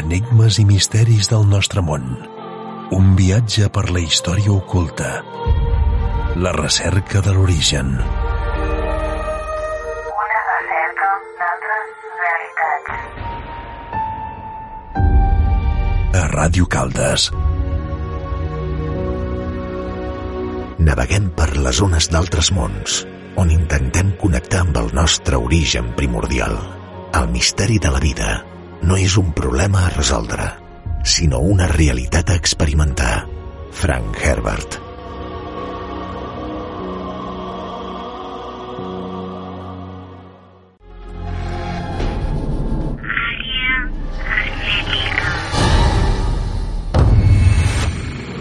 Enigmes i misteris del nostre món. Un viatge per la història oculta. La recerca de l'origen. Una recerca d'altres realitats. A Ràdio Caldes. Naveguem per les ones d'altres mons, on intentem connectar amb el nostre origen primordial. El misteri de la vida no és un problema a resoldre, sinó una realitat a experimentar. Frank Herbert.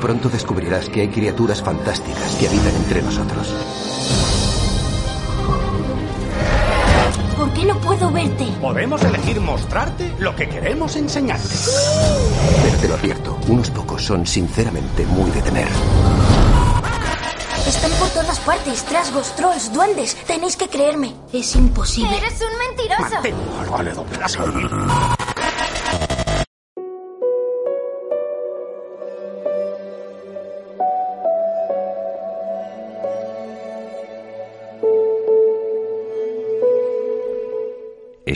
Pronto descubrirás que hay criaturas fantásticas que habitan entre nosotros. Qué no puedo verte? Podemos elegir mostrarte lo que queremos enseñarte. Pero te lo advierto, unos pocos son sinceramente muy de temer. Están por todas partes. Trasgos, trolls, duendes. Tenéis que creerme. Es imposible. ¡Eres un mentiroso! Mantén algo le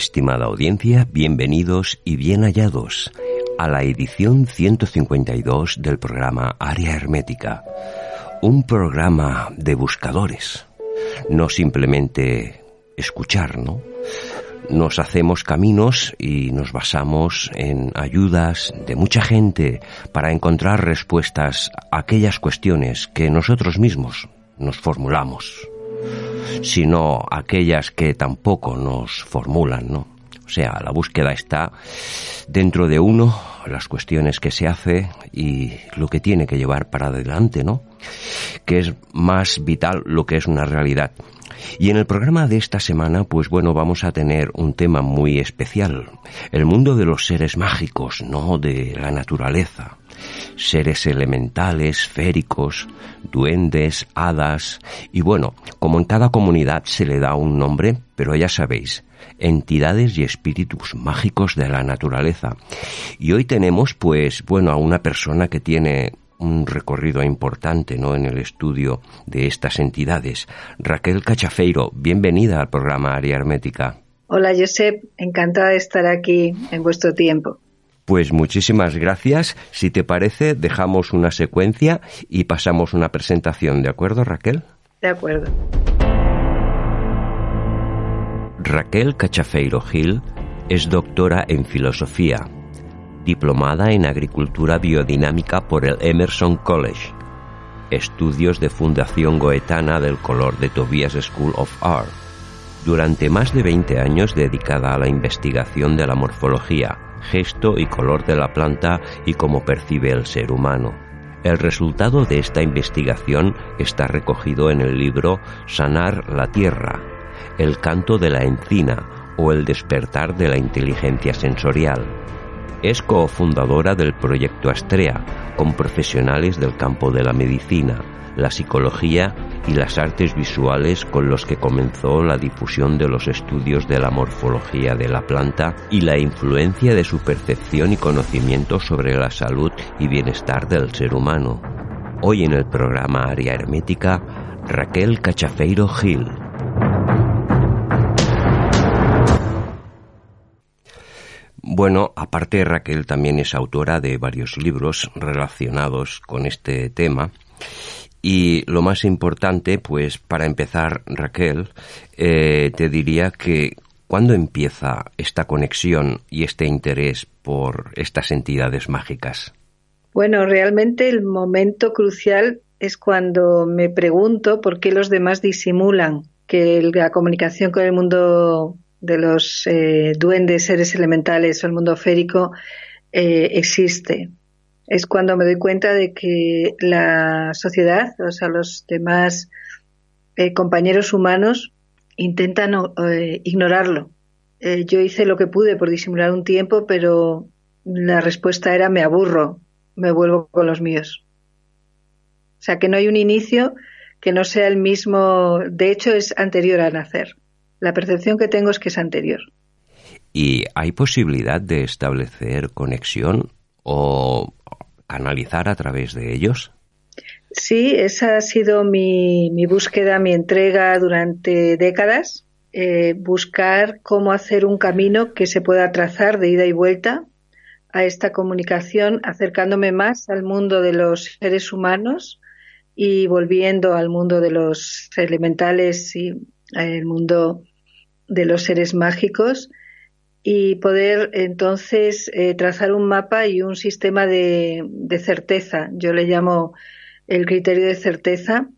Estimada audiencia, bienvenidos y bien hallados a la edición 152 del programa Área Hermética, un programa de buscadores, no simplemente escuchar, ¿no? Nos hacemos caminos y nos basamos en ayudas de mucha gente para encontrar respuestas a aquellas cuestiones que nosotros mismos nos formulamos sino aquellas que tampoco nos formulan, ¿no? O sea, la búsqueda está dentro de uno, las cuestiones que se hace y lo que tiene que llevar para adelante, ¿no? Que es más vital lo que es una realidad. Y en el programa de esta semana, pues bueno, vamos a tener un tema muy especial. El mundo de los seres mágicos, ¿no? De la naturaleza seres elementales, féricos, duendes, hadas, y bueno, como en cada comunidad se le da un nombre, pero ya sabéis, entidades y espíritus mágicos de la naturaleza. Y hoy tenemos, pues, bueno, a una persona que tiene un recorrido importante ¿no? en el estudio de estas entidades. Raquel Cachafeiro, bienvenida al programa Área Hermética. Hola Josep, encantada de estar aquí en vuestro tiempo. Pues muchísimas gracias. Si te parece, dejamos una secuencia y pasamos una presentación, ¿de acuerdo, Raquel? De acuerdo. Raquel Cachafeiro Gil es doctora en filosofía, diplomada en agricultura biodinámica por el Emerson College, estudios de Fundación Goetana del Color de Tobias School of Art, durante más de 20 años dedicada a la investigación de la morfología, gesto y color de la planta y cómo percibe el ser humano. El resultado de esta investigación está recogido en el libro Sanar la Tierra, el canto de la encina o el despertar de la inteligencia sensorial. Es cofundadora del proyecto Astrea, con profesionales del campo de la medicina, la psicología y las artes visuales con los que comenzó la difusión de los estudios de la morfología de la planta y la influencia de su percepción y conocimiento sobre la salud y bienestar del ser humano. Hoy en el programa Área Hermética, Raquel Cachafeiro Gil. Bueno, aparte Raquel también es autora de varios libros relacionados con este tema y lo más importante, pues para empezar, Raquel, eh, te diría que ¿cuándo empieza esta conexión y este interés por estas entidades mágicas? Bueno, realmente el momento crucial es cuando me pregunto por qué los demás disimulan que la comunicación con el mundo de los eh, duendes, seres elementales o el mundo férico eh, existe es cuando me doy cuenta de que la sociedad, o sea, los demás eh, compañeros humanos intentan eh, ignorarlo. Eh, yo hice lo que pude por disimular un tiempo, pero la respuesta era me aburro, me vuelvo con los míos. O sea, que no hay un inicio que no sea el mismo, de hecho es anterior a nacer. La percepción que tengo es que es anterior. ¿Y hay posibilidad de establecer conexión o analizar a través de ellos? Sí, esa ha sido mi, búsqueda, mi entrega durante décadas. Eh, buscar cómo hacer un camino que se pueda trazar de ida y vuelta a esta comunicación, acercándome más al mundo de los seres humanos y volviendo al mundo de los elementales y al mundo de los seres mágicos y poder entonces eh, trazar un mapa y un sistema de, certeza. Yo le llamo el criterio de certeza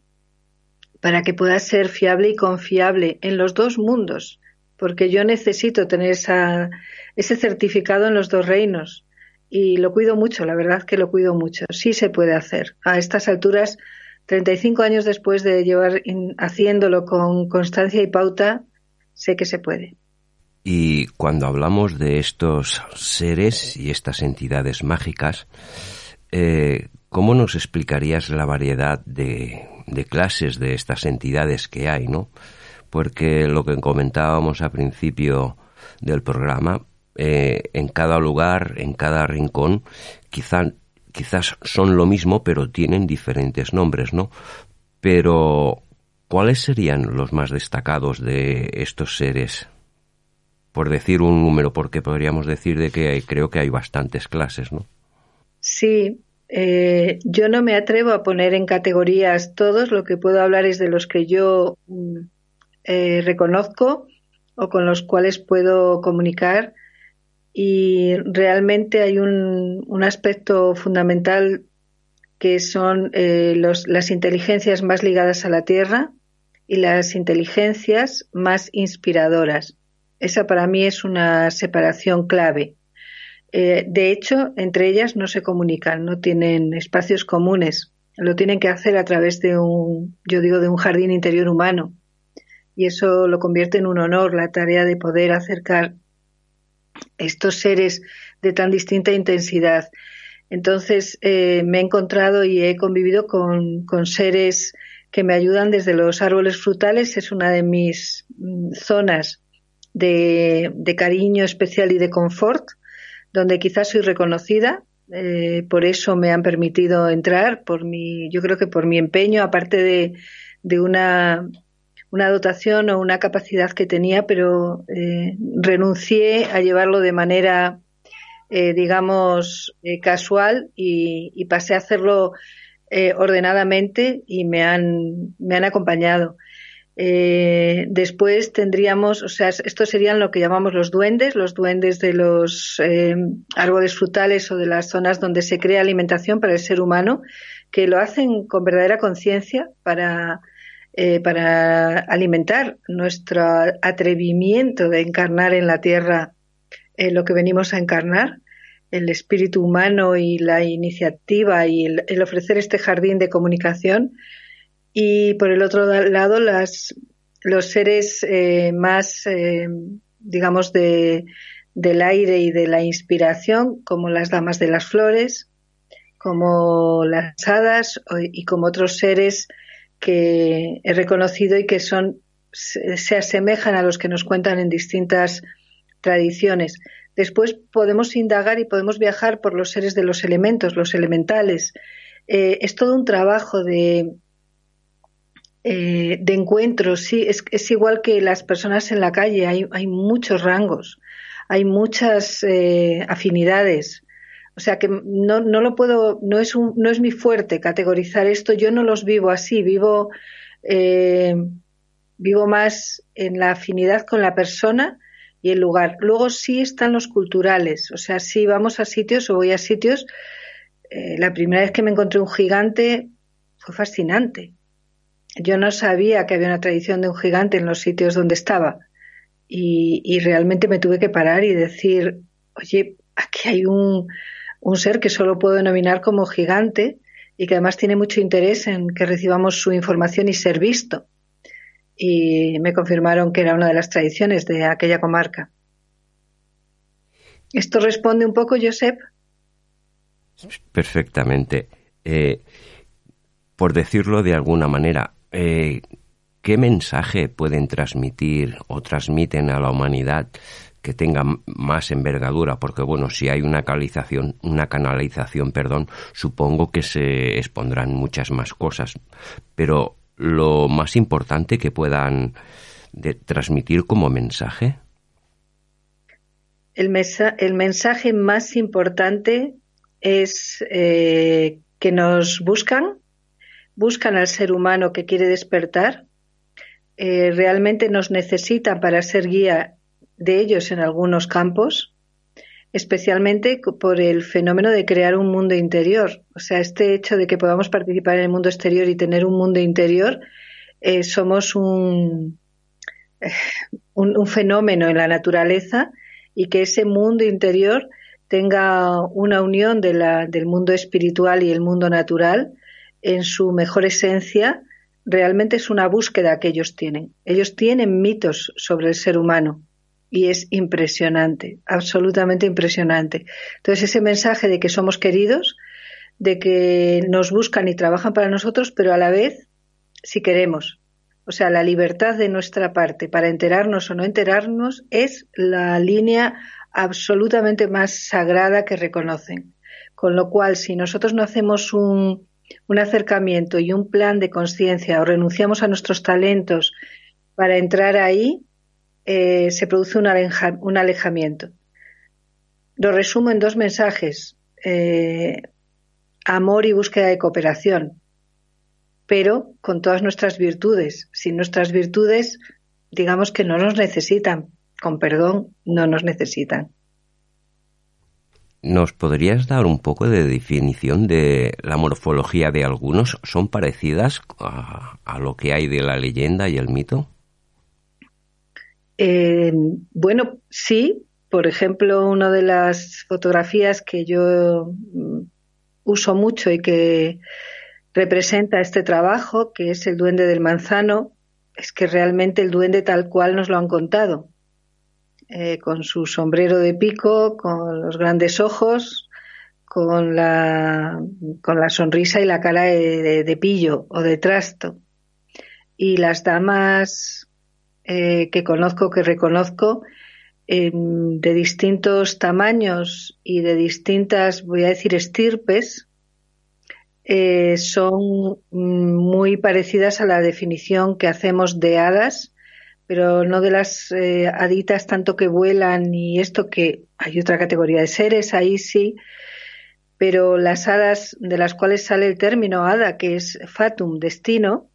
para que pueda ser fiable y confiable en los dos mundos, porque yo necesito tener esa, ese certificado en los dos reinos y lo cuido mucho, la verdad que lo cuido mucho. Sí se puede hacer. A estas alturas, 35 años después de llevar haciéndolo con constancia y pauta, sé que se puede. Y cuando hablamos de estos seres y estas entidades mágicas, eh, ¿cómo nos explicarías la variedad de, clases de estas entidades que hay, no? Porque lo que comentábamos al principio del programa, eh, en cada lugar, en cada rincón, quizá, quizás son lo mismo, pero tienen diferentes nombres, ¿no? Pero, ¿cuáles serían los más destacados de estos seres? Por decir un número, porque podríamos decir de que creo que hay bastantes clases, ¿no? Sí, eh, yo no me atrevo a poner en categorías todos, lo que puedo hablar es de los que yo mm, eh, reconozco o con los cuales puedo comunicar y realmente hay un, un aspecto fundamental que son eh, los, las inteligencias más ligadas a la Tierra y las inteligencias más inspiradoras. Esa para mí es una separación clave. Eh, de hecho, entre ellas no se comunican, no tienen espacios comunes. Lo tienen que hacer a través de un, yo digo, de un jardín interior humano. Y eso lo convierte en un honor, la tarea de poder acercar estos seres de tan distinta intensidad. Entonces, eh, me he encontrado y he convivido con, seres que me ayudan desde los árboles frutales. Es una de mis mm, zonas de, cariño especial y de confort, donde quizás soy reconocida. Eh, por eso me han permitido entrar, por mi, yo creo que por mi empeño, aparte de, de una, una dotación o una capacidad que tenía, pero eh, renuncié a llevarlo de manera, eh, digamos, casual y, y, pasé a hacerlo ordenadamente y me han, me han acompañado. Eh, después tendríamos, o sea, estos serían lo que llamamos los duendes, los duendes de los eh, árboles frutales o de las zonas donde se crea alimentación para el ser humano, que lo hacen con verdadera conciencia para eh, para alimentar nuestro atrevimiento de encarnar en la tierra eh, lo que venimos a encarnar, el espíritu humano y la iniciativa y el, ofrecer este jardín de comunicación. Y por el otro lado, las, los seres eh, más, digamos, de, del aire y de la inspiración, como las damas de las flores, como las hadas y como otros seres que he reconocido y que son se asemejan a los que nos cuentan en distintas tradiciones. Después podemos indagar y podemos viajar por los seres de los elementos, los elementales. Eh, es todo un trabajo de, eh, de encuentros, sí, es, es, igual que las personas en la calle, hay, hay muchos rangos, hay muchas eh, afinidades. O sea que no, no lo puedo, no es, un, no es mi fuerte categorizar esto, yo no los vivo así, vivo, eh, vivo más en la afinidad con la persona y el lugar. Luego sí están los culturales, o sea, si vamos a sitios o voy a sitios, eh, la primera vez que me encontré un gigante fue fascinante. Yo no sabía que había una tradición de un gigante en los sitios donde estaba y, realmente me tuve que parar y decir, oye, aquí hay un, un ser que solo puedo denominar como gigante y que además tiene mucho interés en que recibamos su información y ser visto. Y me confirmaron que era una de las tradiciones de aquella comarca. ¿Esto responde un poco, Josep? Perfectamente. Eh, por decirlo de alguna manera, eh, ¿qué mensaje pueden transmitir o transmiten a la humanidad que tenga más envergadura, porque bueno, si hay una canalización, una canalización, perdón, supongo que se expondrán muchas más cosas, pero lo más importante que puedan transmitir como mensaje. El, mensaje más importante es eh, que nos buscan, buscan al ser humano que quiere despertar, eh, realmente nos necesitan para ser guía de ellos en algunos campos, especialmente por el fenómeno de crear un mundo interior. O sea, este hecho de que podamos participar en el mundo exterior y tener un mundo interior, eh, somos un, eh, un, un, fenómeno en la naturaleza y que ese mundo interior tenga una unión del mundo espiritual y el mundo natural en su mejor esencia, realmente es una búsqueda que ellos tienen. Ellos tienen mitos sobre el ser humano y es impresionante, absolutamente impresionante. Entonces ese mensaje de que somos queridos, de que nos buscan y trabajan para nosotros, pero a la vez si queremos. O sea, la libertad de nuestra parte para enterarnos o no enterarnos es la línea absolutamente más sagrada que reconocen. Con lo cual, si nosotros no hacemos un, un acercamiento y un plan de conciencia o renunciamos a nuestros talentos para entrar ahí, eh, se produce un, un, alejamiento. Lo resumo en dos mensajes. Eh, amor y búsqueda de cooperación, pero con todas nuestras virtudes. Sin nuestras virtudes, digamos que no nos necesitan. Con perdón, no nos necesitan. ¿Nos podrías dar un poco de definición de la morfología de algunos? ¿Son parecidas a lo que hay de la leyenda y el mito? Eh, bueno, sí. Por ejemplo, una de las fotografías que yo mm, uso mucho y que representa este trabajo, que es el duende del manzano, es que realmente el duende tal cual nos lo han contado, eh, con su sombrero de pico, con los grandes ojos, con la, con la sonrisa y la cara de pillo o de trasto. Y las damas eh, que conozco, que reconozco, de distintos tamaños y de distintas, voy a decir, estirpes, eh, son muy parecidas a la definición que hacemos de hadas, pero no de las eh, haditas tanto que vuelan y esto que hay otra categoría de seres, ahí sí, pero las hadas de las cuales sale el término hada, que es fatum, destino,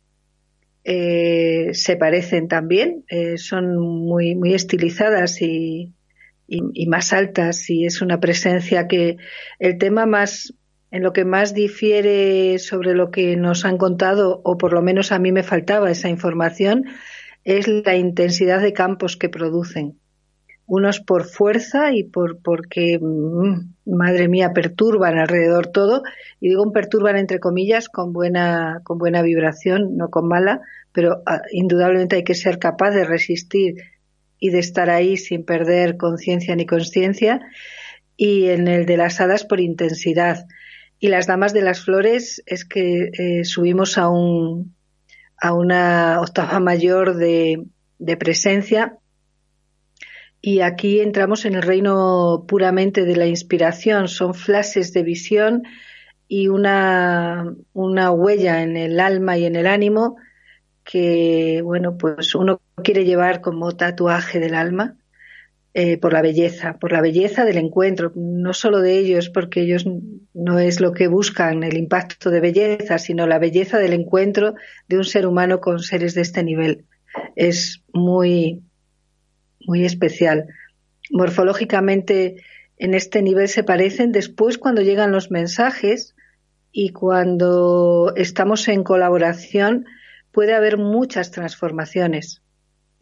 eh, se parecen también, eh, son muy, muy estilizadas y, y, más altas y es una presencia que el tema más en lo que más difiere sobre lo que nos han contado, o por lo menos a mí me faltaba esa información, es la intensidad de campos que producen. Unos por fuerza y por porque, mm, madre mía, perturban alrededor todo. Y digo perturban entre comillas con buena, con buena vibración, no con mala, pero ah, indudablemente hay que ser capaz de resistir y de estar ahí sin perder conciencia ni consciencia. Y en el de las hadas por intensidad. Y las damas de las flores es que eh, subimos a un, a una octava mayor de, presencia y aquí entramos en el reino puramente de la inspiración. Son flashes de visión y una, una huella en el alma y en el ánimo que, bueno, pues uno quiere llevar como tatuaje del alma eh, por la belleza, por la belleza del encuentro, no solo de ellos, porque ellos no es lo que buscan el impacto de belleza, sino la belleza del encuentro de un ser humano con seres de este nivel. Es muy, muy especial. Morfológicamente, en este nivel se parecen. Después, cuando llegan los mensajes y cuando estamos en colaboración, puede haber muchas transformaciones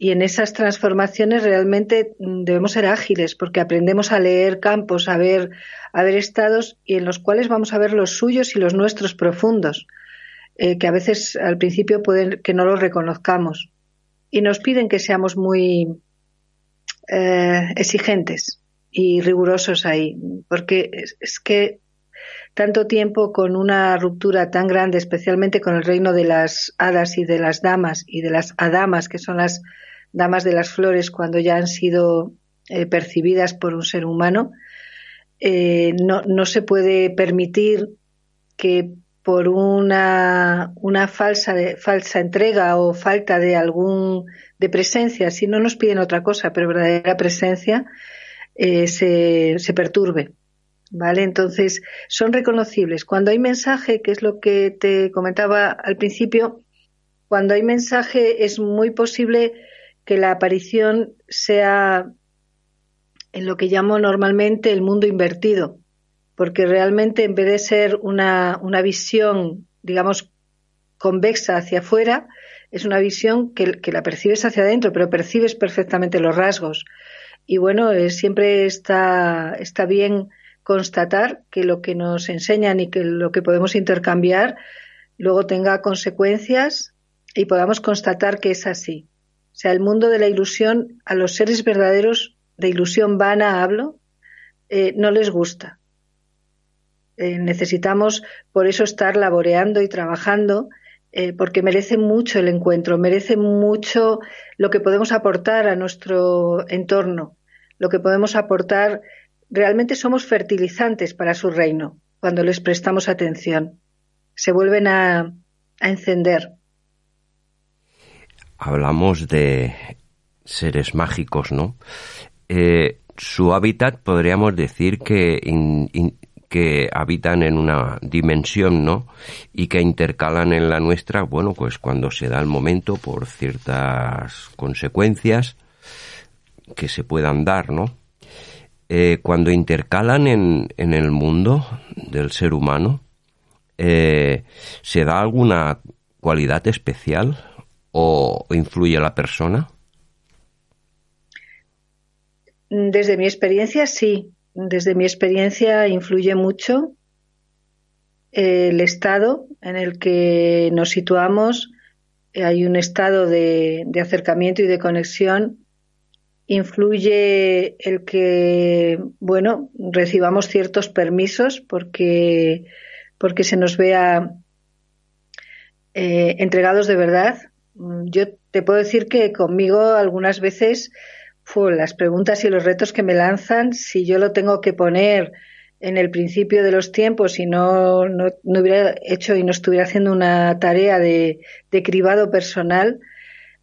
y en esas transformaciones realmente mm, debemos ser ágiles porque aprendemos a leer campos, a ver, a ver estados y en los cuales vamos a ver los suyos y los nuestros profundos, eh, que a veces al principio pueden que no los reconozcamos. Y nos piden que seamos muy eh, exigentes y rigurosos ahí, porque es que tanto tiempo con una ruptura tan grande, especialmente con el reino de las hadas y de las damas y de las adamas, que son las damas de las flores cuando ya han sido eh, percibidas por un ser humano, eh, no, no, se puede permitir que por una, una falsa, falsa entrega o falta de algún de presencia, si no nos piden otra cosa, pero verdadera presencia, eh, se, se perturbe. ¿Vale? Entonces, son reconocibles. Cuando hay mensaje, que es lo que te comentaba al principio, cuando hay mensaje es muy posible que la aparición sea en lo que llamo normalmente el mundo invertido, porque realmente en vez de ser una, una visión, digamos, convexa hacia afuera, es una visión que, que, la percibes hacia adentro, pero percibes perfectamente los rasgos. Y bueno, eh, siempre está, está bien constatar que lo que nos enseñan y que lo que podemos intercambiar luego tenga consecuencias y podamos constatar que es así. Sea, el mundo de la ilusión, a los seres verdaderos de ilusión vana hablo, eh, no les gusta. Eh, necesitamos por eso estar laboreando y trabajando eh, porque merece mucho el encuentro, merece mucho lo que podemos aportar a nuestro entorno, lo que podemos aportar. Realmente somos fertilizantes para su reino cuando les prestamos atención. Se vuelven a encender hablamos de seres mágicos, ¿no? Eh, su hábitat podríamos decir que, que habitan en una dimensión, ¿no? Y que intercalan en la nuestra, bueno, pues cuando se da el momento por ciertas consecuencias que se puedan dar, ¿no? Eh, cuando intercalan en, en, el mundo del ser humano, eh, ¿se da alguna cualidad especial? O influye la persona? Desde mi experiencia, sí. Desde mi experiencia influye mucho el estado en el que nos situamos. Hay un estado de, acercamiento y de conexión. Influye el que, bueno, recibamos ciertos permisos porque, porque se nos vea eh, entregados de verdad yo te puedo decir que conmigo algunas veces las preguntas y los retos que me lanzan, si yo lo tengo que poner en el principio de los tiempos y no, no, hubiera hecho y no estuviera haciendo una tarea de, cribado personal,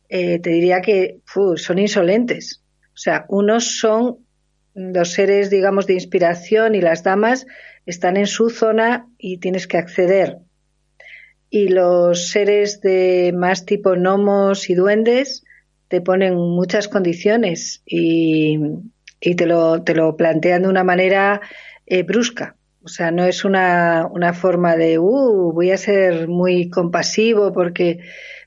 eh, te diría que son insolentes. O sea, unos son los seres, digamos, de inspiración y las damas están en su zona y tienes que acceder y los seres de más tipo gnomos y duendes te ponen muchas condiciones y, te, lo, te lo plantean de una manera eh, brusca, O sea, no es una, una forma de, uh, voy a ser muy compasivo porque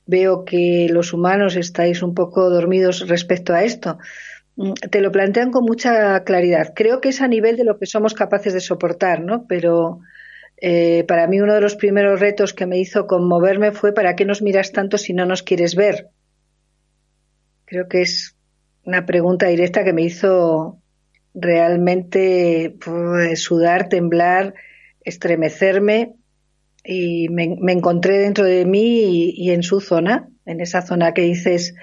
veo que los humanos estáis un poco dormidos respecto a esto. Mm, te lo plantean con mucha claridad. Creo que es a nivel de lo que somos capaces de soportar, ¿no? Pero eh, para mí uno de los primeros retos que me hizo conmoverme fue ¿para qué nos miras tanto si no nos quieres ver? Creo que es una pregunta directa que me hizo realmente pues, sudar, temblar, estremecerme y me, encontré dentro de mí y, en su zona, en esa zona que dices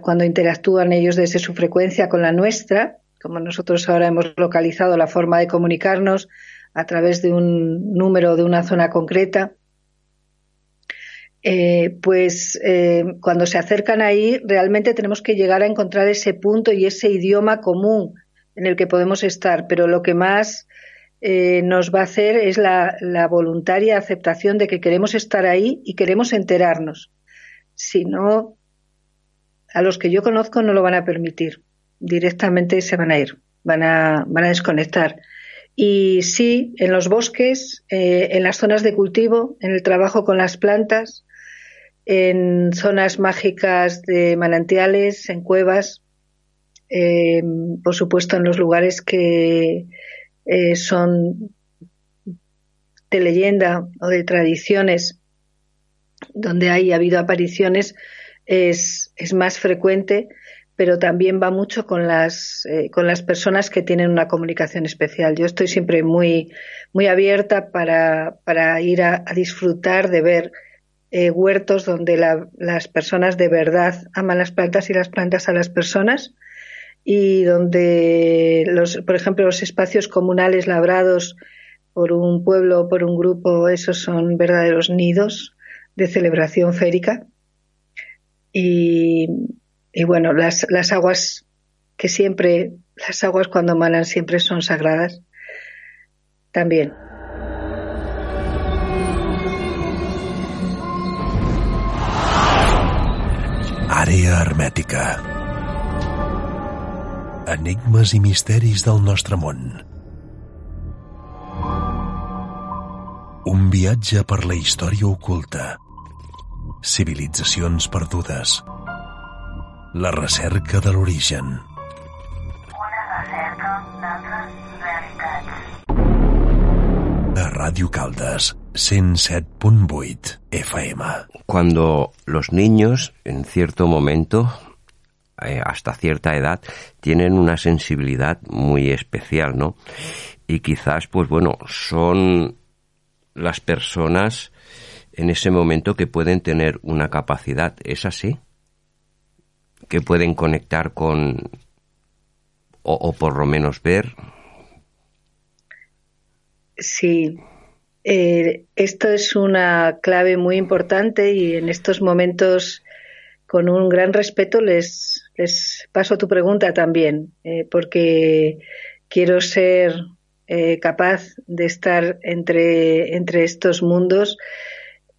cuando interactúan ellos desde su frecuencia con la nuestra, como nosotros ahora hemos localizado la forma de comunicarnos a través de un número de una zona concreta, eh, pues eh, cuando se acercan ahí realmente tenemos que llegar a encontrar ese punto y ese idioma común en el que podemos estar, pero lo que más eh, nos va a hacer es la, la, voluntaria aceptación de que queremos estar ahí y queremos enterarnos. Si no, a los que yo conozco no lo van a permitir. Directamente se van a ir, van a, van a desconectar. Y sí, en los bosques, eh, en las zonas de cultivo, en el trabajo con las plantas, en zonas mágicas de manantiales, en cuevas, eh, por supuesto en los lugares que eh, son de leyenda o de tradiciones donde hay ha habido apariciones es, es más frecuente pero también va mucho con las, eh, con las personas que tienen una comunicación especial. Yo estoy siempre muy, muy abierta para, para ir a, disfrutar de ver eh, huertos donde las personas de verdad aman las plantas y las plantas a las personas y donde, los, por ejemplo, los espacios comunales labrados por un pueblo o por un grupo, esos son verdaderos nidos de celebración férica. Y, y bueno, las, las aguas que siempre, las aguas cuando manan siempre son sagradas, también. Àrea hermètica. Enigmes i misteris del nostre món. Un viatge per la història oculta. Civilitzacions perdudes la recerca de l'origen. Una recerca d'altres realitats. A Radio Caldas, 107.8 FM. Cuando los niños, en cierto momento, eh, hasta cierta edad, tienen una sensibilidad muy especial, ¿no? Y quizás, pues bueno, son las personas en ese momento que pueden tener una capacidad. ¿Es así? Que pueden conectar con o, por lo menos ver. Sí, eh, esto es una clave muy importante y en estos momentos, con un gran respeto, les, les paso tu pregunta también, eh, porque quiero ser eh, capaz de estar entre, entre estos mundos.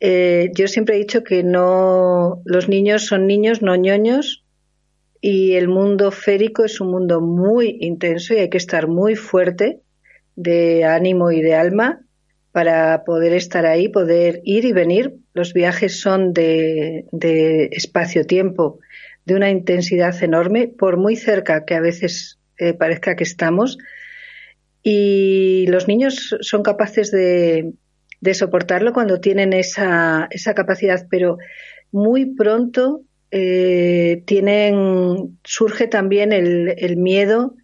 yo siempre he dicho que no, los niños son niños, no ñoños, y el mundo férico es un mundo muy intenso y hay que estar muy fuerte de ánimo y de alma para poder estar ahí, poder ir y venir. Los viajes son de, espacio-tiempo, de una intensidad enorme, por muy cerca que a veces eh, parezca que estamos. Y los niños son capaces de, de soportarlo cuando tienen esa, esa capacidad, pero muy pronto eh, tienen, surge también el, miedo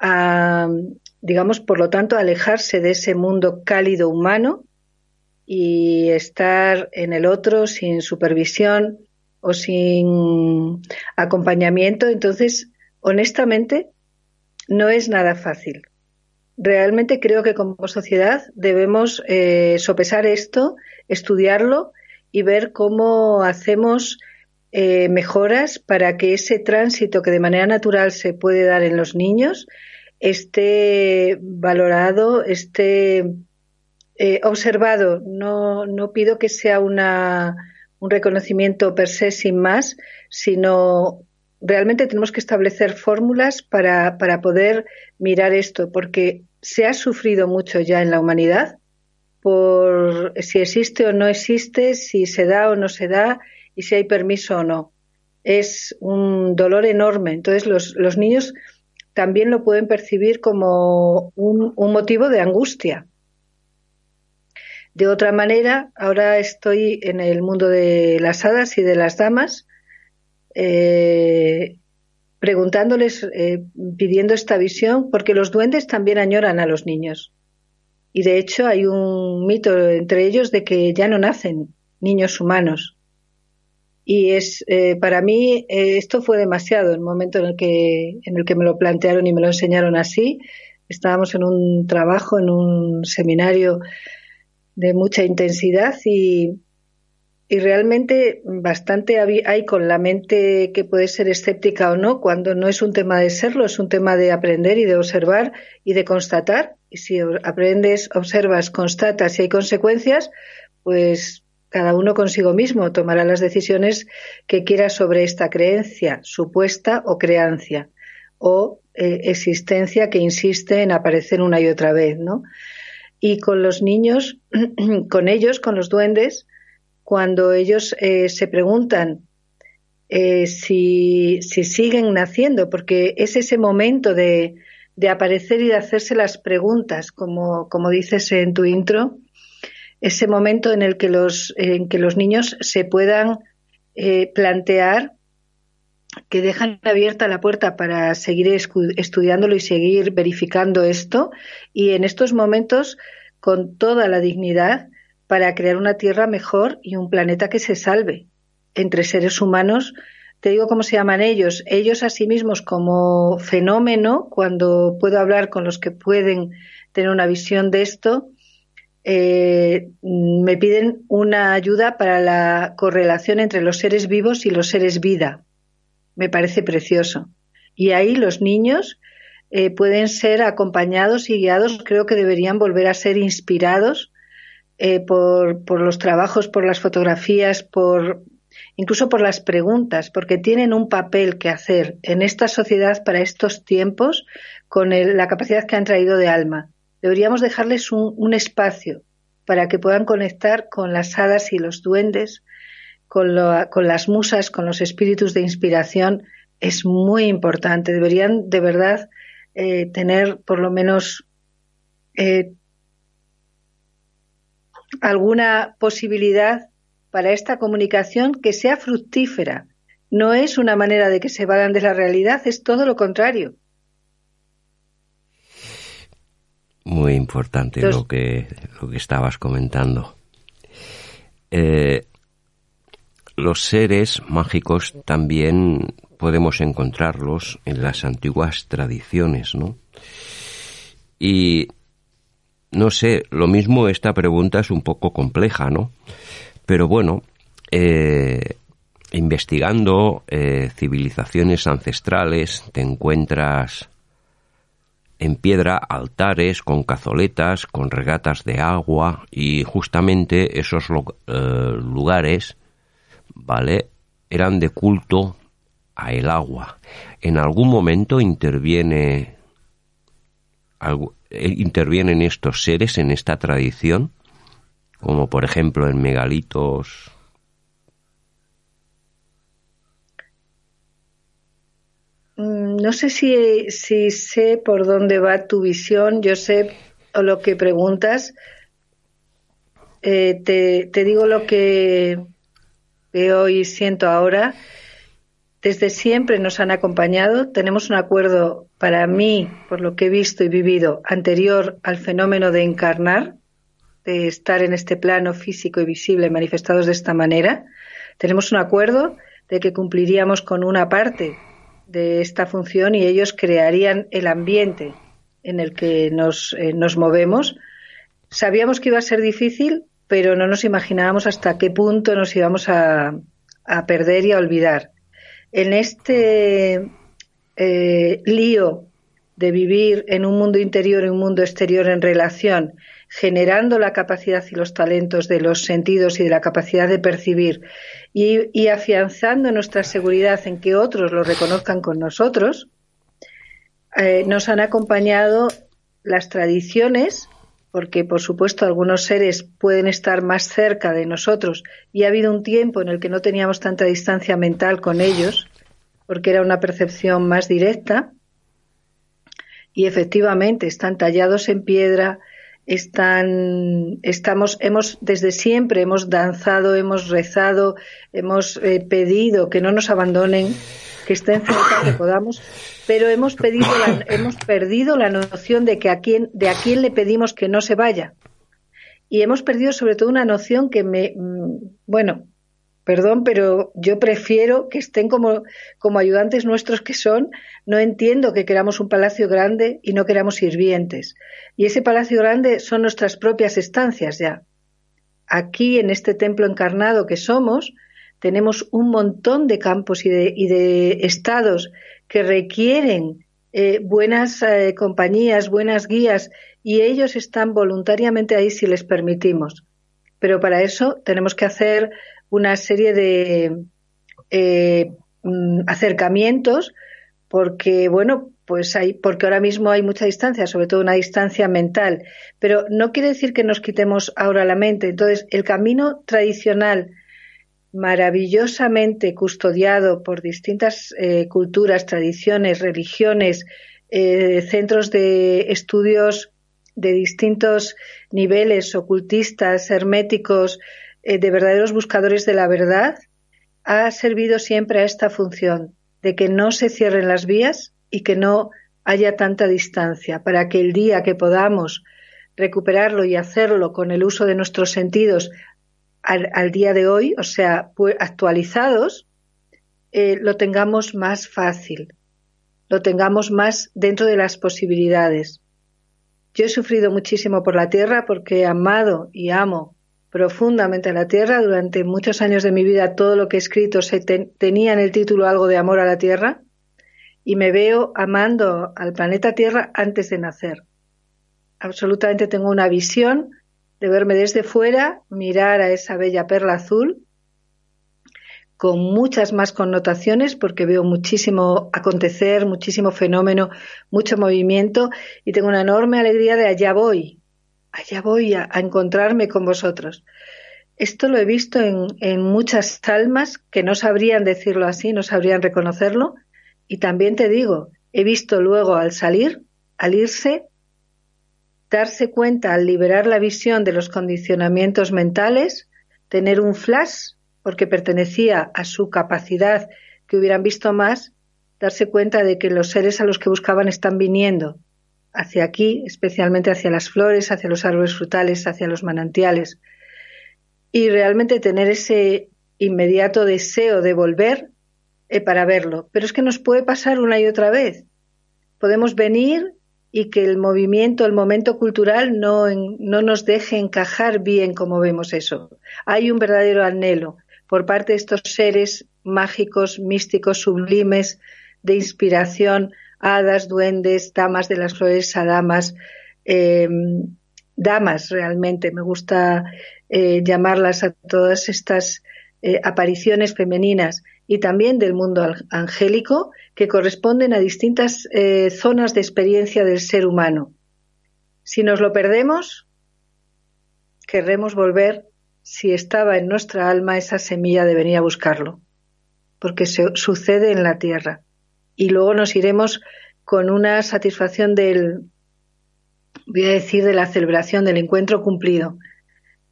a, digamos, por lo tanto, alejarse de ese mundo cálido humano y estar en el otro sin supervisión o sin acompañamiento. Entonces, honestamente, no es nada fácil. Realmente creo que como sociedad debemos eh, sopesar esto, estudiarlo y ver cómo hacemos eh, mejoras para que ese tránsito que de manera natural se puede dar en los niños esté valorado, esté eh, observado. No, no pido que sea una, un reconocimiento per se sin más, sino realmente tenemos que establecer fórmulas para, para poder mirar esto, porque se ha sufrido mucho ya en la humanidad por si existe o no existe, si se da o no se da y si hay permiso o no. Es un dolor enorme. Entonces los, los niños también lo pueden percibir como un, motivo de angustia. De otra manera, ahora estoy en el mundo de las hadas y de las damas, eh, preguntándoles, eh, pidiendo esta visión, porque los duendes también añoran a los niños. Y de hecho hay un mito entre ellos de que ya no nacen niños humanos. Y es eh, para mí eh, esto fue demasiado el momento en el que en el que me lo plantearon y me lo enseñaron así. Estábamos en un trabajo, en un seminario de mucha intensidad y, y realmente bastante hay con la mente que puede ser escéptica o no, cuando no es un tema de serlo, es un tema de aprender y de observar y de constatar y si aprendes, observas, constatas y hay consecuencias, pues cada uno consigo mismo tomará las decisiones que quiera sobre esta creencia, supuesta o creancia, o eh, existencia que insiste en aparecer una y otra vez, ¿no? Y con los niños, con ellos, con los duendes, cuando ellos eh, se preguntan eh, si, si siguen naciendo, porque es ese momento de, aparecer y de hacerse las preguntas, como dices en tu intro, ese momento en el que los, en que los niños se puedan eh, plantear que dejan abierta la puerta para seguir estudiándolo y seguir verificando esto y en estos momentos con toda la dignidad para crear una tierra mejor y un planeta que se salve entre seres humanos. Te digo cómo se llaman ellos, ellos a sí mismos como fenómeno, cuando puedo hablar con los que pueden tener una visión de esto, eh, me piden una ayuda para la correlación entre los seres vivos y los seres vida. Me parece precioso. Y ahí los niños eh, pueden ser acompañados y guiados, creo que deberían volver a ser inspirados eh, por, por, los trabajos, por las fotografías, por incluso por las preguntas, porque tienen un papel que hacer en esta sociedad para estos tiempos con la capacidad que han traído de alma. Deberíamos dejarles un, espacio para que puedan conectar con las hadas y los duendes, con, las musas, con los espíritus de inspiración. Es muy importante. Deberían de verdad eh, tener por lo menos eh, alguna posibilidad para esta comunicación que sea fructífera. No es una manera de que se vayan de la realidad, es todo lo contrario. Muy importante lo, que, lo que estabas comentando. Eh, los seres mágicos también podemos encontrarlos en las antiguas tradiciones, ¿no? Y no sé, lo mismo esta pregunta es un poco compleja, ¿no? Pero bueno, eh, investigando eh, civilizaciones ancestrales, te encuentras en piedra altares con cazoletas, con regatas de agua y justamente esos eh, lugares, ¿vale? Eran de culto a el agua. En algún momento interviene intervienen estos seres en esta tradición como por ejemplo en megalitos. No sé si, si sé por dónde va tu visión, yo sé lo que preguntas. Eh, te, te digo lo que veo y siento ahora. Desde siempre nos han acompañado. Tenemos un acuerdo, para mí, por lo que he visto y vivido, anterior al fenómeno de encarnar de estar en este plano físico y visible manifestados de esta manera, tenemos un acuerdo de que cumpliríamos con una parte de esta función y ellos crearían el ambiente en el que nos, eh, nos movemos. Sabíamos que iba a ser difícil, pero no nos imaginábamos hasta qué punto nos íbamos a, a perder y a olvidar. En este eh, lío de vivir en un mundo interior y un mundo exterior en relación generando la capacidad y los talentos de los sentidos y de la capacidad de percibir y, afianzando nuestra seguridad en que otros lo reconozcan con nosotros, eh, nos han acompañado las tradiciones, porque por supuesto algunos seres pueden estar más cerca de nosotros y ha habido un tiempo en el que no teníamos tanta distancia mental con ellos, porque era una percepción más directa, y efectivamente están tallados en piedra, están, estamos, hemos desde siempre hemos danzado, hemos rezado, hemos eh, pedido que no nos abandonen, que estén cerca, que podamos, pero hemos pedido, hemos perdido la noción de que a quién, de a quién le pedimos que no se vaya. Y hemos perdido sobre todo una noción que me, mm, bueno, perdón, pero yo prefiero que estén como, como ayudantes nuestros que son. No entiendo que queramos un palacio grande y no queramos sirvientes. Y ese palacio grande son nuestras propias estancias ya. Aquí, en este templo encarnado que somos, tenemos un montón de campos y de, y de estados que requieren eh, buenas eh, compañías, buenas guías, y ellos están voluntariamente ahí si les permitimos. Pero para eso tenemos que hacer una serie de eh, mm, acercamientos porque bueno pues hay porque ahora mismo hay mucha distancia sobre todo una distancia mental. Pero no quiere decir que nos quitemos ahora la mente. Entonces el camino tradicional maravillosamente custodiado por distintas eh, culturas tradiciones religiones eh, centros de estudios de distintos niveles ocultistas herméticos eh, de verdaderos buscadores de la verdad ha servido siempre a esta función de que no se cierren las vías y que no haya tanta distancia para que el día que podamos recuperarlo y hacerlo con el uso de nuestros sentidos al, día de hoy, o sea, actualizados, eh, lo tengamos más fácil, lo tengamos más dentro de las posibilidades. Yo he sufrido muchísimo por la tierra porque he amado y amo profundamente a la Tierra. Durante muchos años de mi vida todo lo que he escrito se tenía en el título algo de amor a la Tierra y me veo amando al planeta Tierra antes de nacer. Absolutamente tengo una visión de verme desde fuera, mirar a esa bella perla azul con muchas más connotaciones porque veo muchísimo acontecer, muchísimo fenómeno, mucho movimiento y tengo una enorme alegría de allá voy, allá voy a, encontrarme con vosotros. Esto lo he visto en, en, muchas almas que no sabrían decirlo así, no sabrían reconocerlo. Y también te digo, he visto luego al salir, al irse, darse cuenta al liberar la visión de los condicionamientos mentales, tener un flash, porque pertenecía a su capacidad que hubieran visto más, darse cuenta de que los seres a los que buscaban están viniendo hacia aquí, especialmente hacia las flores, hacia los árboles frutales, hacia los manantiales, y realmente tener ese inmediato deseo de volver eh, para verlo. Pero es que nos puede pasar una y otra vez. Podemos venir y que el movimiento, el momento cultural no, no nos deje encajar bien como vemos eso. Hay un verdadero anhelo por parte de estos seres mágicos, místicos, sublimes, de inspiración, hadas, duendes, damas de las flores a damas, eh, damas realmente, me gusta eh, llamarlas a todas estas eh, apariciones femeninas y también del mundo angélico que corresponden a distintas zonas de experiencia del ser humano. Si nos lo perdemos, querremos volver si estaba en nuestra alma esa semilla de venir a buscarlo, porque se, sucede en la tierra y luego nos iremos con una satisfacción del, voy a decir, de la celebración del encuentro cumplido.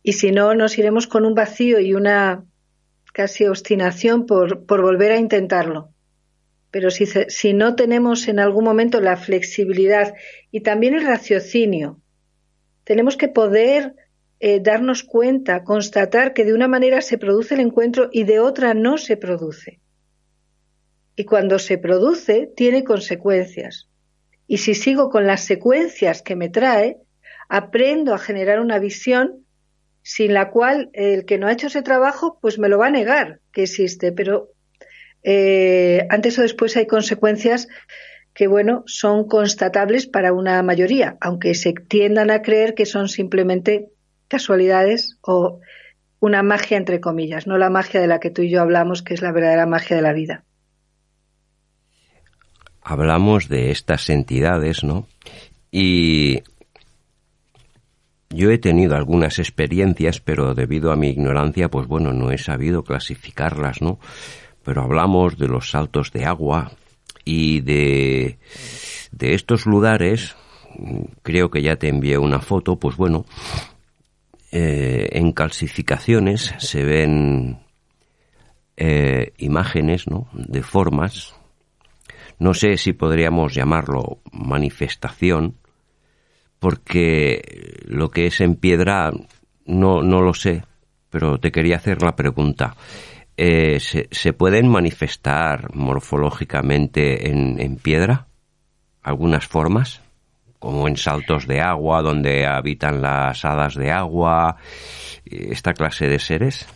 Y si no, nos iremos con un vacío y una casi obstinación por, por volver a intentarlo. Pero si, si no tenemos en algún momento la flexibilidad y también el raciocinio, tenemos que poder eh, darnos cuenta, constatar que de una manera se produce el encuentro y de otra no se produce y cuando se produce tiene consecuencias. Y si sigo con las secuencias que me trae, aprendo a generar una visión sin la cual el que no ha hecho ese trabajo pues me lo va a negar que existe, pero eh, antes o después hay consecuencias que bueno son constatables para una mayoría, aunque se tiendan a creer que son simplemente casualidades o una magia entre comillas, no la magia de la que tú y yo hablamos, que es la verdadera magia de la vida hablamos de estas entidades, ¿no? Y yo he tenido algunas experiencias, pero debido a mi ignorancia, pues bueno, no he sabido clasificarlas, ¿no? Pero hablamos de los saltos de agua y de, de estos lugares, creo que ya te envié una foto, pues bueno, eh, en calcificaciones se ven eh, imágenes, ¿no? De formas, no sé si podríamos llamarlo manifestación, porque lo que es en piedra no, no lo sé, pero te quería hacer la pregunta. Eh, ¿se, pueden manifestar morfológicamente en, en piedra algunas formas? como en saltos de agua, donde habitan las hadas de agua, esta clase de seres?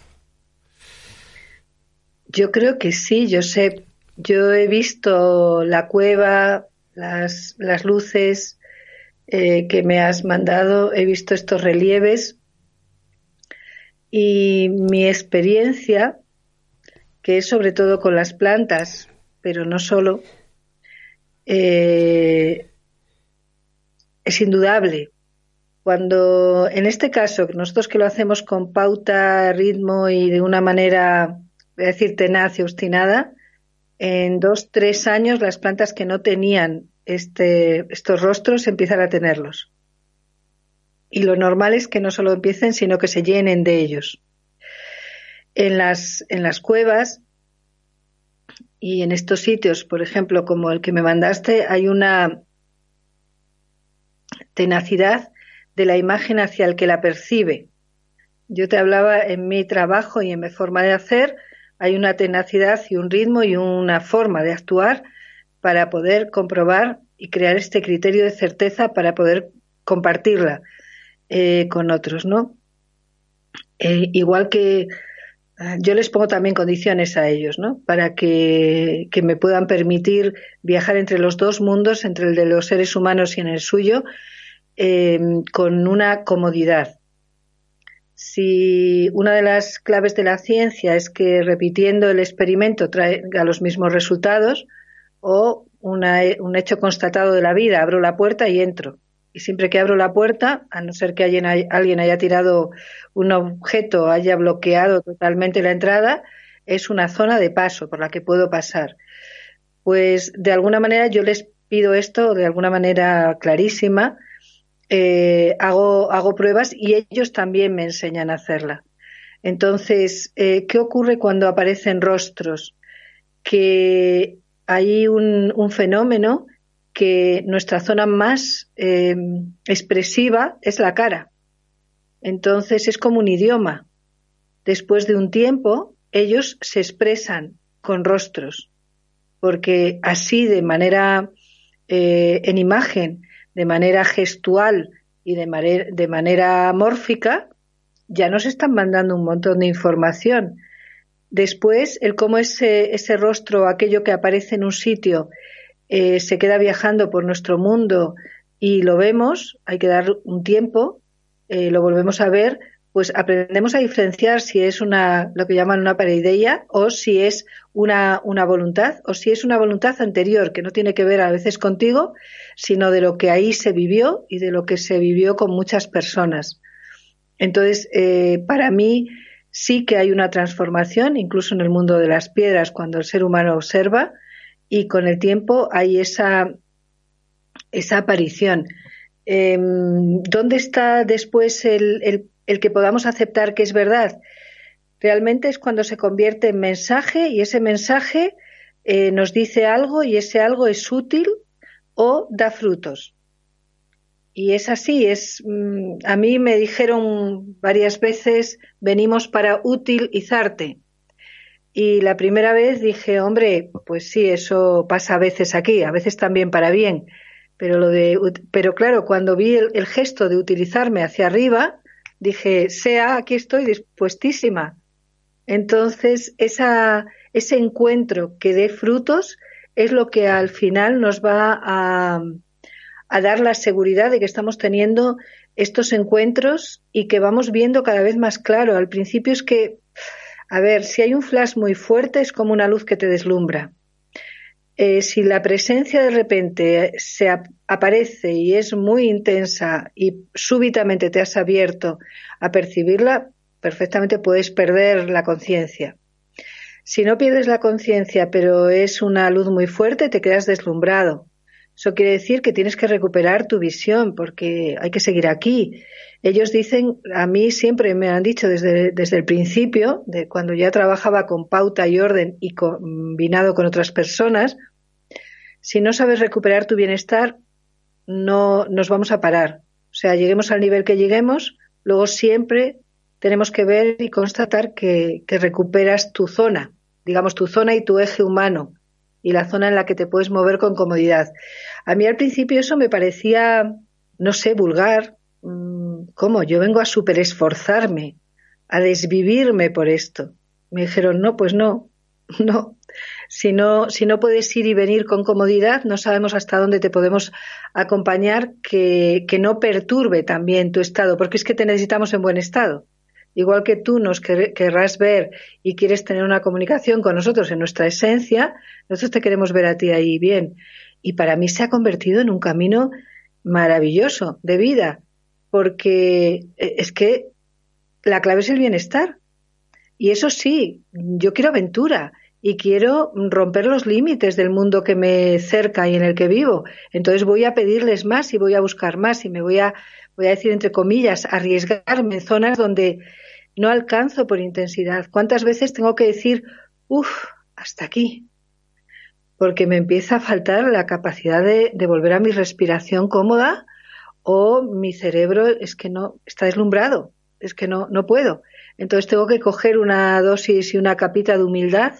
Yo creo que sí, sé, yo he visto la cueva, las, luces eh, que me has mandado, he visto estos relieves y mi experiencia, que es sobre todo con las plantas, pero no solo, eh, es indudable. Cuando, en este caso, nosotros que lo hacemos con pauta, ritmo y de una manera, voy a decir, tenaz y obstinada, en dos, tres años las plantas que no tenían este, estos rostros empiezan a tenerlos. Y lo normal es que no solo empiecen, sino que se llenen de ellos. En las, en las cuevas y en estos sitios, por ejemplo, como el que me mandaste, hay una tenacidad de la imagen hacia el que la percibe. Yo te hablaba en mi trabajo y en mi forma de hacer, hay una tenacidad y un ritmo y una forma de actuar para poder comprobar y crear este criterio de certeza para poder compartirla eh, con otros, ¿no? Eh, igual que ah, yo les pongo también condiciones a ellos, ¿no? Para que, me puedan permitir viajar entre los dos mundos, entre el de los seres humanos y en el suyo, eh, con una comodidad. Si una de las claves de la ciencia es que repitiendo el experimento traiga los mismos resultados o un hecho constatado de la vida, abro la puerta y entro. Y siempre que abro la puerta, a no ser que alguien, alguien haya tirado un objeto, haya bloqueado totalmente la entrada, es una zona de paso por la que puedo pasar. Pues de alguna manera yo les pido esto de alguna manera clarísima eh, hago, hago pruebas y ellos también me enseñan a hacerla. Entonces, eh, ¿qué ocurre cuando aparecen rostros? Que hay un, fenómeno que nuestra zona más em, expresiva es la cara. Entonces es como un idioma. Después de un tiempo, ellos se expresan con rostros, porque así de manera eh, en imagen de manera gestual y de, manera, de manera ya nos están mandando un montón de información. Después, el cómo ese, ese rostro, aquello que aparece en un sitio, eh, se queda viajando por nuestro mundo y lo vemos, hay que dar un tiempo, eh, lo volvemos a ver, pues aprendemos a diferenciar si es una, lo que llaman una pareideia o si es una, una voluntad o si es una voluntad anterior que no tiene que ver a veces contigo, sino de lo que ahí se vivió y de lo que se vivió con muchas personas. Entonces, eh, para mí sí que hay una transformación, incluso en el mundo de las piedras, cuando el ser humano observa y con el tiempo hay esa, esa aparición. Em, ¿Dónde está después el, el el que podamos aceptar que es verdad. Realmente es cuando se convierte en mensaje y ese mensaje eh, nos dice algo y ese algo es útil o da frutos. Y es así, es mm, a mí me dijeron varias veces venimos para utilizarte. Y la primera vez dije, hombre, pues sí, eso pasa a veces aquí, a veces también para bien. Pero lo de, pero claro, cuando vi el gesto de utilizarme hacia arriba, dije, sea, aquí estoy dispuestísima. Entonces, esa, ese encuentro que dé frutos es lo que al final nos va a, dar la seguridad de que estamos teniendo estos encuentros y que vamos viendo cada vez más claro. Al principio es que, a ver, si hay un flash muy fuerte es como una luz que te deslumbra. Eh, si la presencia de repente se, aparece y es muy intensa y súbitamente te has abierto a percibirla, perfectamente puedes perder la conciencia. Si no pierdes la conciencia, pero es una luz muy fuerte, te quedas deslumbrado. Eso quiere decir que tienes que recuperar tu visión porque hay que seguir aquí. Ellos dicen, a mí siempre me han dicho desde, desde el principio, de cuando ya trabajaba con pauta y orden y combinado con otras personas, si no sabes recuperar tu bienestar, no nos vamos a parar. O sea, lleguemos al nivel que lleguemos, luego siempre tenemos que ver y constatar que, recuperas tu zona, digamos tu zona y tu eje humano, y la zona en la que te puedes mover con comodidad. A mí al principio eso me parecía, no sé, vulgar. Mm, ¿Cómo? Yo vengo a super esforzarme, a desvivirme por esto. Me dijeron, no, pues no, no. Si no, si no puedes ir y venir con comodidad, no sabemos hasta dónde te podemos acompañar que, que no perturbe también tu estado, porque es que te necesitamos en buen estado igual que tú nos querrás ver y quieres tener una comunicación con nosotros en nuestra esencia, nosotros te queremos ver a ti ahí bien. Y para mí se ha convertido en un camino maravilloso de vida, porque eh, es que la clave es el bienestar. Y eso sí, yo quiero aventura y quiero romper los límites del mundo que me cerca y en el que vivo. Entonces voy a pedirles más y voy a buscar más y me voy a, voy a decir entre comillas, arriesgarme en zonas donde no alcanzo por intensidad. ¿Cuántas veces tengo que decir, uff, hasta aquí? Porque me empieza a faltar la capacidad de, volver a mi respiración cómoda o mi cerebro es que no está deslumbrado, es que no, no puedo. Entonces tengo que coger una dosis y una capita de humildad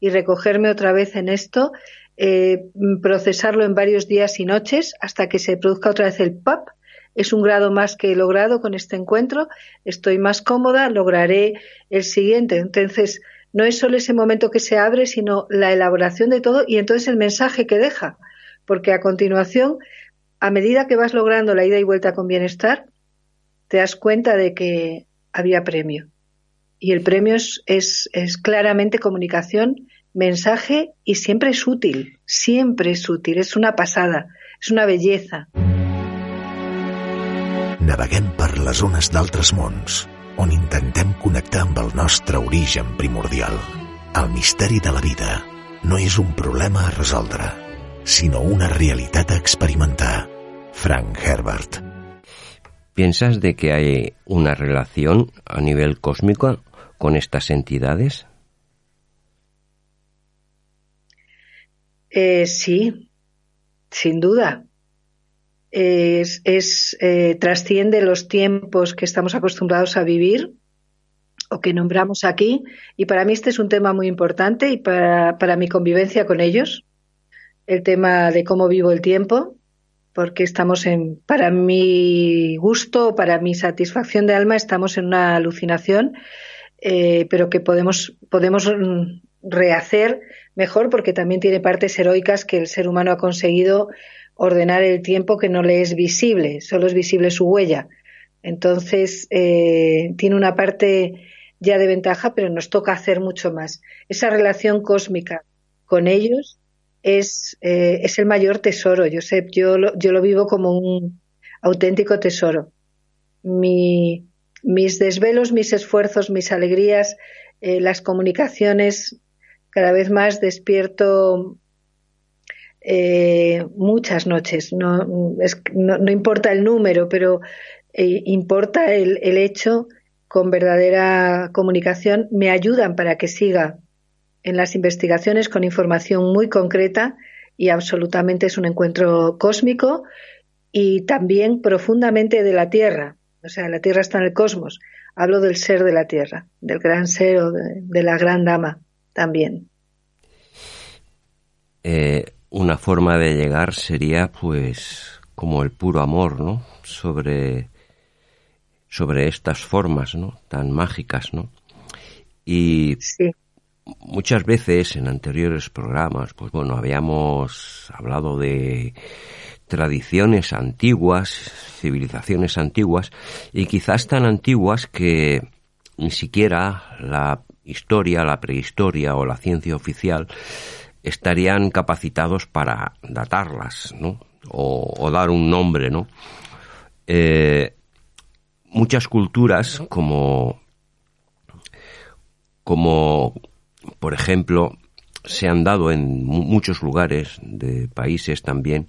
y recogerme otra vez en esto, eh, procesarlo en varios días y noches hasta que se produzca otra vez el pop es un grado más que he logrado con este encuentro, estoy más cómoda, lograré el siguiente. Entonces, no es solo ese momento que se abre, sino la elaboración de todo y entonces el mensaje que deja. Porque a continuación, a medida que vas logrando la ida y vuelta con bienestar, te das cuenta de que había premio. Y el premio es, es, es claramente comunicación, mensaje y siempre es útil, siempre es útil, es una pasada, es una belleza. Naveguem per les zones d'altres mons, on intentem connectar amb el nostre origen primordial. El misteri de la vida no és un problema a resoldre, sino una realidad a experimentar. Frank Herbert. ¿Piensas de que hay una relación a nivel cósmico con estas entidades? Eh, sí, sin duda es, eh, trasciende los tiempos que estamos acostumbrados a vivir o que nombramos aquí. Y para mí este es un tema muy importante y para, para mi convivencia con ellos, el tema de cómo vivo el tiempo, porque estamos en, para mi gusto, para mi satisfacción de alma, estamos en una alucinación, eh, pero que podemos, podemos rehacer mejor porque también tiene partes heroicas que el ser humano ha conseguido ordenar el tiempo que no le es visible, solo es visible su huella. Entonces, eh, tiene una parte ya de ventaja, pero nos toca hacer mucho más. Esa relación cósmica con ellos es, eh, es el mayor tesoro. Yo, sé, yo, lo, yo lo vivo como un auténtico tesoro. Mi, mis desvelos, mis esfuerzos, mis alegrías, eh, las comunicaciones, cada vez más despierto eh, muchas noches. No, no, importa el número, pero eh, importa el, el, hecho con verdadera comunicación. Me ayudan para que siga en las investigaciones con información muy concreta y absolutamente es un encuentro cósmico y también profundamente de la Tierra. O sea, la Tierra está en el cosmos. Hablo del ser de la Tierra, del gran ser o de, la gran dama también. Eh, una forma de llegar sería pues como el puro amor, ¿no? Sobre sobre estas formas, ¿no? Tan mágicas, ¿no? Y muchas veces en anteriores programas, pues bueno, habíamos hablado de tradiciones antiguas, civilizaciones antiguas, y quizás tan antiguas que ni siquiera la historia, la prehistoria o la ciencia oficial estarían capacitados para datarlas, ¿no? o, dar un nombre, ¿no? Eh, muchas culturas, como, como por ejemplo, se han dado en muchos lugares de países también,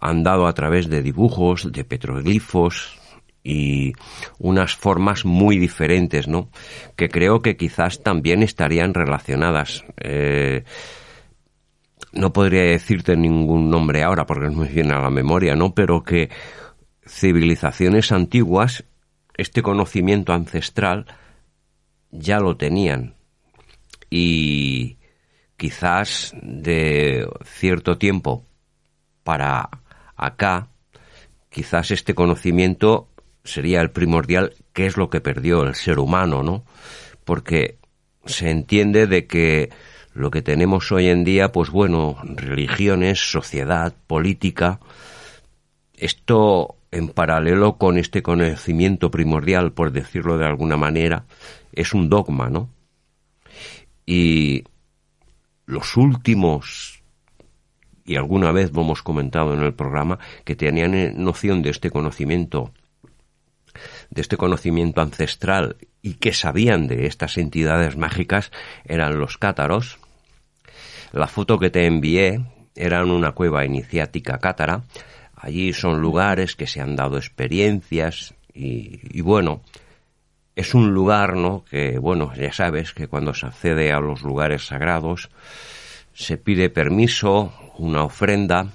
han dado a través de dibujos, de petroglifos y unas formas muy diferentes, ¿no? Que creo que quizás también estarían relacionadas. Eh, no podría decirte ningún nombre ahora porque no me viene a la memoria, ¿no? Pero que civilizaciones antiguas, este conocimiento ancestral ya lo tenían. Y quizás de cierto tiempo para acá, quizás este conocimiento sería el primordial, que es lo que perdió el ser humano, ¿no? Porque se entiende de que lo que tenemos hoy en día, pues bueno, religiones, sociedad, política, esto en paralelo con este conocimiento primordial, por decirlo de alguna manera, es un dogma, ¿no? Y los últimos, y alguna vez lo hemos comentado en el programa, que tenían noción de este conocimiento, de este conocimiento ancestral y que sabían de estas entidades mágicas eran los cátaros. La foto que te envié era una cueva iniciática cátara. Allí son lugares que se han dado experiencias y bueno, es un lugar, ¿no? Que, bueno, ya sabes que cuando se accede a los lugares sagrados se pide permiso, una ofrenda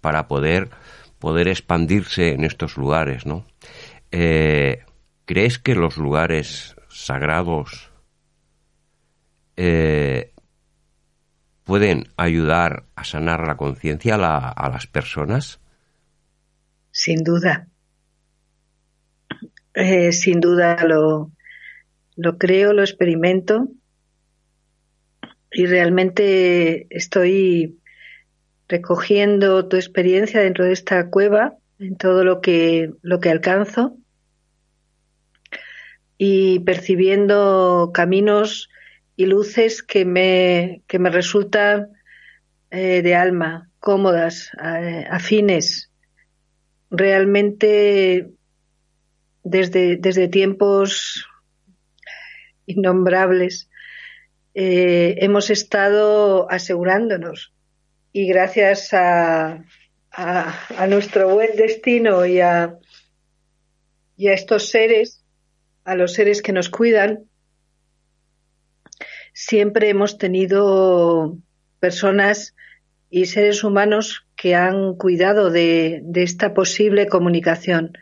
para poder poder expandirse en estos lugares, ¿no? Eh, ¿Crees que los lugares sagrados eh, pueden ayudar a sanar la conciencia a, las personas? Sin duda. Eh, sin duda lo, lo creo, lo experimento y realmente estoy recogiendo tu experiencia dentro de esta cueva, en todo lo que, lo que alcanzo y percibiendo caminos y luces que me, que me resultan eh, de alma, cómodas, afines. Realmente desde, desde tiempos innombrables eh, hemos estado asegurándonos y gracias a, a, nuestro buen destino y a, y a estos seres, a los seres que nos cuidan, siempre hemos tenido personas y seres humanos que han cuidado de, de esta posible comunicación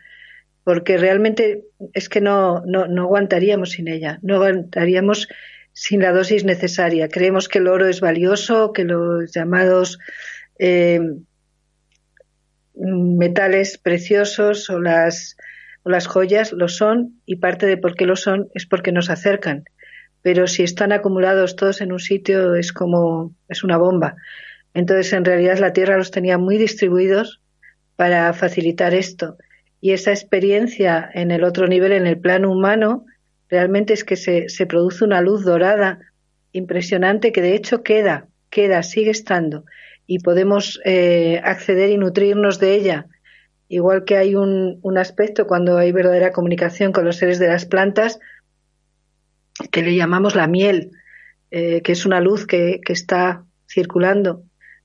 porque realmente es que no, no, no aguantaríamos sin ella, no aguantaríamos sin la dosis necesaria. Creemos que el oro es valioso, que los llamados eh, metales preciosos o las, o las joyas lo son y parte de por qué lo son es porque nos acercan. Pero si están acumulados todos en un sitio es como es una bomba. Entonces en realidad la Tierra los tenía muy distribuidos para facilitar esto y esa experiencia en el otro nivel, en el plano humano, realmente es que se, se produce una luz dorada impresionante que de hecho queda, queda, sigue estando y podemos eh, acceder y nutrirnos de ella. Igual que hay un, un aspecto cuando hay verdadera comunicación con los seres de las plantas, que le llamamos la miel, eh, que es una luz que, que está circulando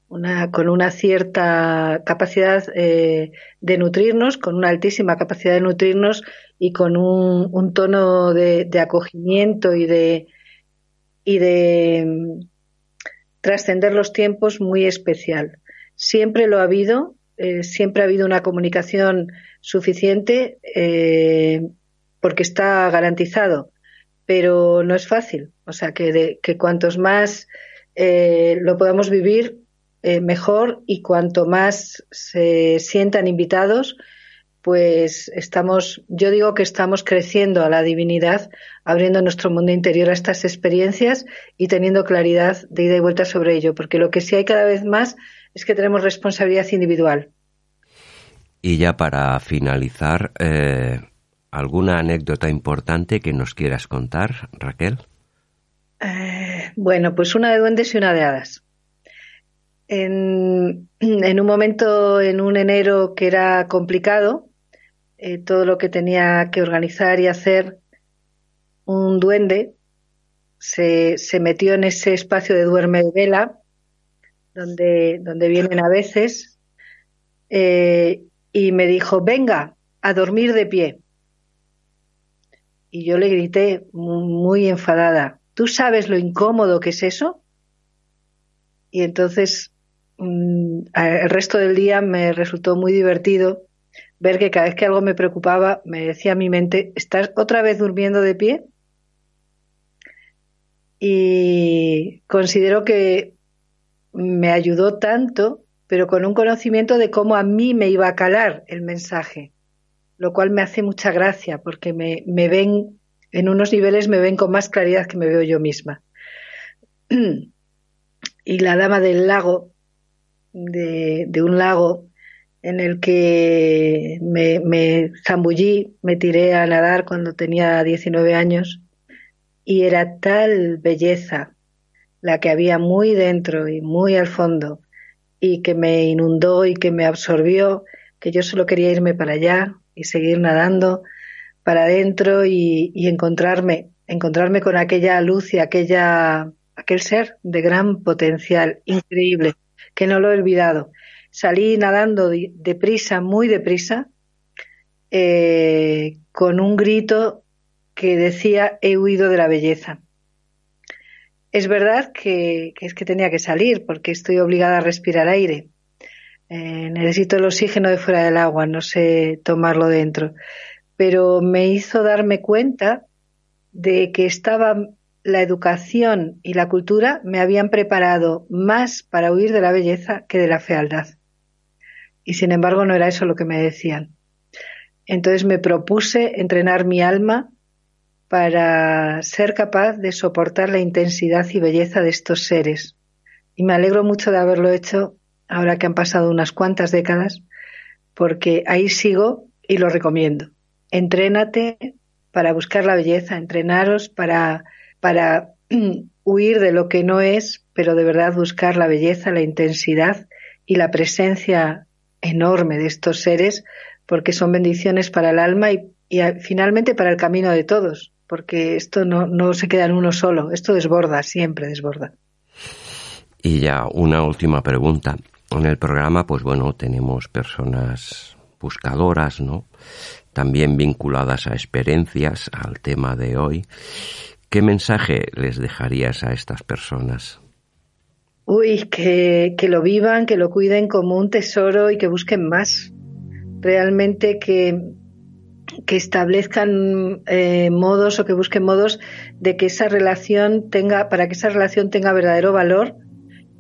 una, con una cierta capacidad eh, de nutrirnos, con una altísima capacidad de nutrirnos y con un, tono de, acogimiento y de, y de mm, trascender los tiempos muy especial. Siempre lo ha habido, eh, siempre ha habido una comunicación suficiente eh, porque está garantizado, pero no es fácil. O sea, que, de, que cuantos más eh, lo podamos vivir, mejor y cuanto más se sientan invitados, pues estamos, yo digo que estamos creciendo a la divinidad, abriendo nuestro mundo interior a estas experiencias y teniendo claridad de ida y vuelta sobre ello, porque lo que sí hay cada vez más es que tenemos responsabilidad individual. Y ya para finalizar, eh, ¿alguna anécdota importante que nos quieras contar, Raquel? Eh, bueno, pues una de duendes y una de hadas. en, un momento, en un enero que era complicado, eh, todo lo que tenía que organizar y hacer, un duende se, se metió en ese espacio de duerme vela, donde, donde vienen a veces, eh, y me dijo, venga, a dormir de pie. Y yo le grité muy, enfadada, ¿tú sabes lo incómodo que es eso? Y entonces mm, el resto del día me resultó muy divertido ver que cada vez que algo me preocupaba, me decía mi mente, ¿estás otra vez durmiendo de pie? Y considero que me ayudó tanto, pero con un conocimiento de cómo a mí me iba a calar el mensaje lo cual me hace mucha gracia porque me, me ven, en unos niveles me ven con más claridad que me veo yo misma. y la dama del lago, de, de un lago en el que me, zambullí, me tiré a nadar cuando tenía 19 años y era tal belleza la que había muy dentro y muy al fondo y que me inundó y que me absorbió que yo solo quería irme para allá, y seguir nadando para adentro y, encontrarme, encontrarme con aquella luz y aquella, aquel ser de gran potencial, increíble, que no lo he olvidado. Salí nadando deprisa, muy deprisa, eh, con un grito que decía he huido de la belleza. Es verdad que, es que tenía que salir porque estoy obligada a respirar aire, eh, necesito el oxígeno de fuera del agua, no sé tomarlo dentro. Pero me hizo darme cuenta de que estaba la educación y la cultura me habían preparado más para huir de la belleza que de la fealdad. Y sin embargo no era eso lo que me decían. Entonces me propuse entrenar mi alma para ser capaz de soportar la intensidad y belleza de estos seres. Y me alegro mucho de haberlo hecho ahora que han pasado unas cuantas décadas, porque ahí sigo y lo recomiendo. Entrénate para buscar la belleza, entrenaros para, para huir de lo que no es, pero de verdad buscar la belleza, la intensidad y la presencia enorme de estos seres, porque son bendiciones para el alma y, y finalmente para el camino de todos, porque esto no, no se queda en uno solo, esto desborda, siempre desborda. Y ya una última pregunta. En el programa, pues bueno, tenemos personas buscadoras, ¿no? También vinculadas a experiencias, al tema de hoy. ¿Qué mensaje les dejarías a estas personas? Uy, que, lo vivan, que lo cuiden como un tesoro y que busquen más. Realmente que, que establezcan eh, modos o que busquen modos de que esa relación tenga, para que esa relación tenga verdadero valor,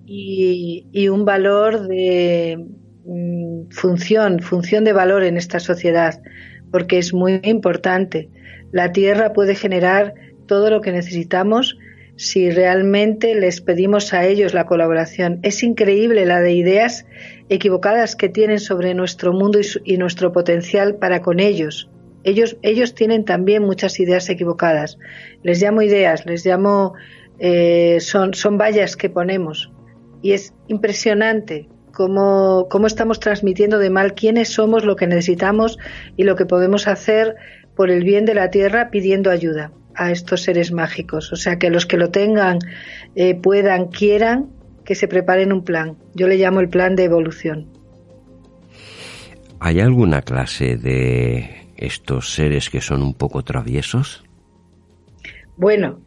y, un valor de mm, función, función de valor en esta sociedad, porque es muy importante. La Tierra puede generar todo lo que necesitamos si realmente les pedimos a ellos la colaboración. Es increíble la de ideas equivocadas que tienen sobre nuestro mundo y, nuestro potencial para con ellos. Ellos, tienen también muchas ideas equivocadas. Les llamo ideas, les llamo, eh, son, vallas que ponemos y es impresionante cómo estamos transmitiendo de mal quiénes somos, lo que necesitamos y lo que podemos hacer por el bien de la Tierra pidiendo ayuda a estos seres mágicos. O sea, que los que lo tengan, eh, puedan, quieran, que se preparen un plan. Yo le llamo el plan de evolución. ¿Hay alguna clase de estos seres que son un poco traviesos? Bueno,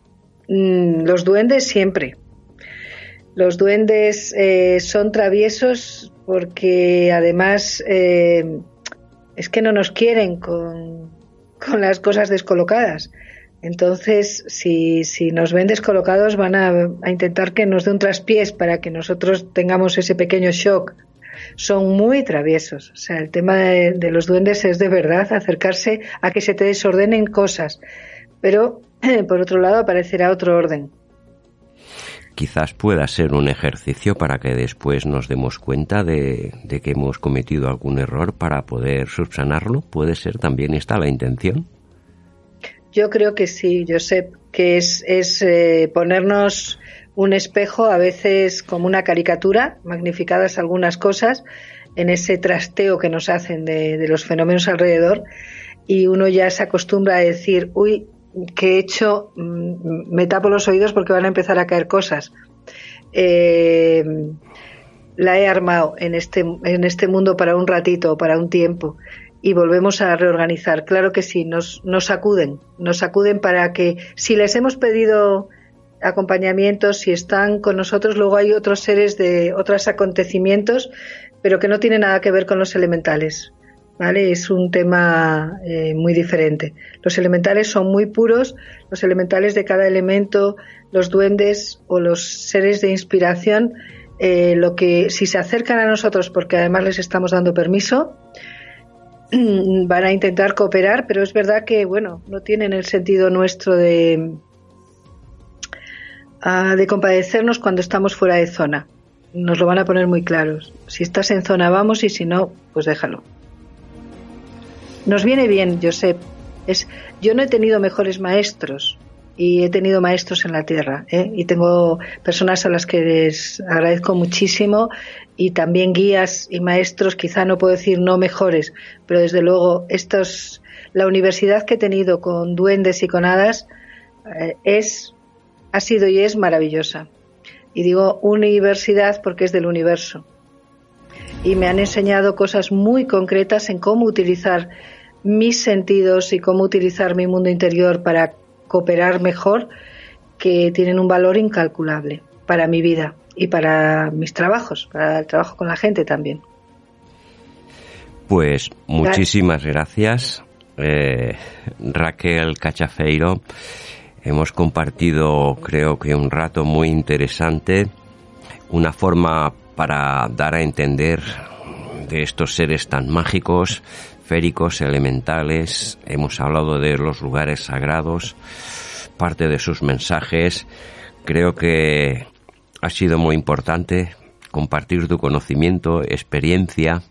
mm, los duendes siempre. Los duendes eh, son traviesos porque además eh, es que no nos quieren con, las cosas descolocadas. Entonces, si, si, nos ven descolocados, van a, intentar que nos dé un traspiés para que nosotros tengamos ese pequeño shock. Son muy traviesos. O sea, el tema de, de los duendes es de verdad acercarse a que se te desordenen cosas. Pero, por otro lado, aparecerá otro orden quizás pueda ser un ejercicio para que después nos demos cuenta de, que hemos cometido algún error para poder subsanarlo. ¿Puede ser también esta la intención? Yo creo que sí, Josep. que es, eh, ponernos un espejo, a veces como una caricatura, magnificadas algunas cosas, en ese trasteo que nos hacen de, de los fenómenos alrededor, y uno ya se acostumbra a decir, uy, ¿qué he hecho? Mm, me tapo los oídos porque van a empezar a caer cosas. Eh, la he armado en este, en este mundo para un ratito, para un tiempo, y volvemos a reorganizar. Claro que sí, nos, nos sacuden, nos sacuden para que si les hemos pedido acompañamientos, si están con nosotros, luego hay otros seres de otros acontecimientos, pero que no tienen nada que ver con los elementales. ¿Vale? Es un tema eh, muy diferente. Los elementales son muy puros, los elementales de cada elemento, los duendes o los seres de inspiración, eh, lo que si se acercan a nosotros, porque además les estamos dando permiso, van a intentar cooperar, pero es verdad que, bueno, no tienen el sentido nuestro de, ah, de compadecernos cuando estamos fuera de zona. Nos lo van a poner muy claros. Si estás en zona, vamos, y si no, pues déjalo. Nos viene bien, Josep. Es, yo no he tenido mejores maestros y he tenido maestros en la tierra ¿eh? y tengo personas a las que les agradezco muchísimo y también guías y maestros, quizá no puedo decir no mejores, pero desde luego estos, la universidad que he tenido con duendes y con hadas eh, es, ha sido y es maravillosa. Y digo universidad porque es del universo. Y me han enseñado cosas muy concretas en cómo utilizar mis sentidos y cómo utilizar mi mundo interior para cooperar mejor que tienen un valor incalculable para mi vida y para mis trabajos, para el trabajo con la gente también. Pues muchísimas gracias, eh, Raquel Cachafeiro. Hemos compartido, creo que, un rato muy interesante, una forma para dar a entender de estos seres tan mágicos, elementales. Hemos hablado de los lugares sagrados, parte de sus mensajes. Creo que ha sido muy importante compartir tu conocimiento, experiencia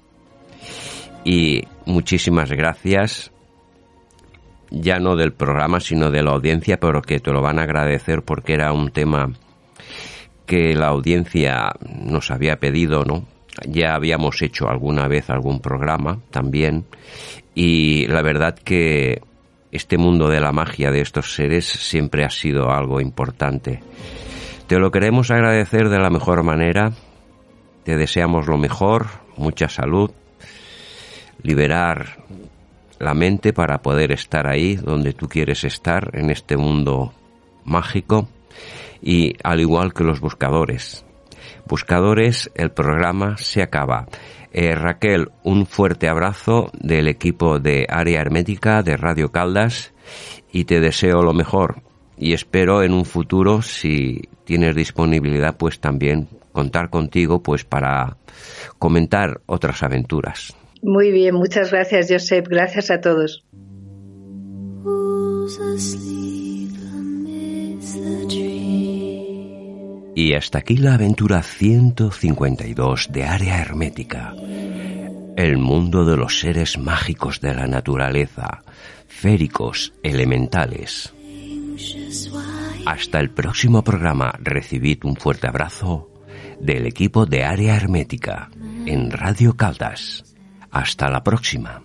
y muchísimas gracias ya no del programa sino de la audiencia pero que te lo van a agradecer porque era un tema que la audiencia nos había pedido, ¿no? Ya habíamos hecho alguna vez algún programa también y la verdad que este mundo de la magia de estos seres siempre ha sido algo importante. Te lo queremos agradecer de la mejor manera. Te deseamos lo mejor, mucha salud, liberar la mente para poder estar ahí donde tú quieres estar en este mundo mágico y al igual que los buscadores. Buscadores, el programa se acaba. Eh, Raquel, un fuerte abrazo del equipo de Área Hermética de Radio Caldas y te deseo lo mejor y espero en un futuro, si tienes disponibilidad, pues también contar contigo pues para comentar otras aventuras. Muy bien, muchas gracias, Josep. Gracias a todos. Y hasta aquí la aventura 152 de Área Hermética, el mundo de los seres mágicos de la naturaleza, féricos, elementales. Hasta el próximo programa, recibid un fuerte abrazo del equipo de Área Hermética en Radio Caldas. Hasta la próxima.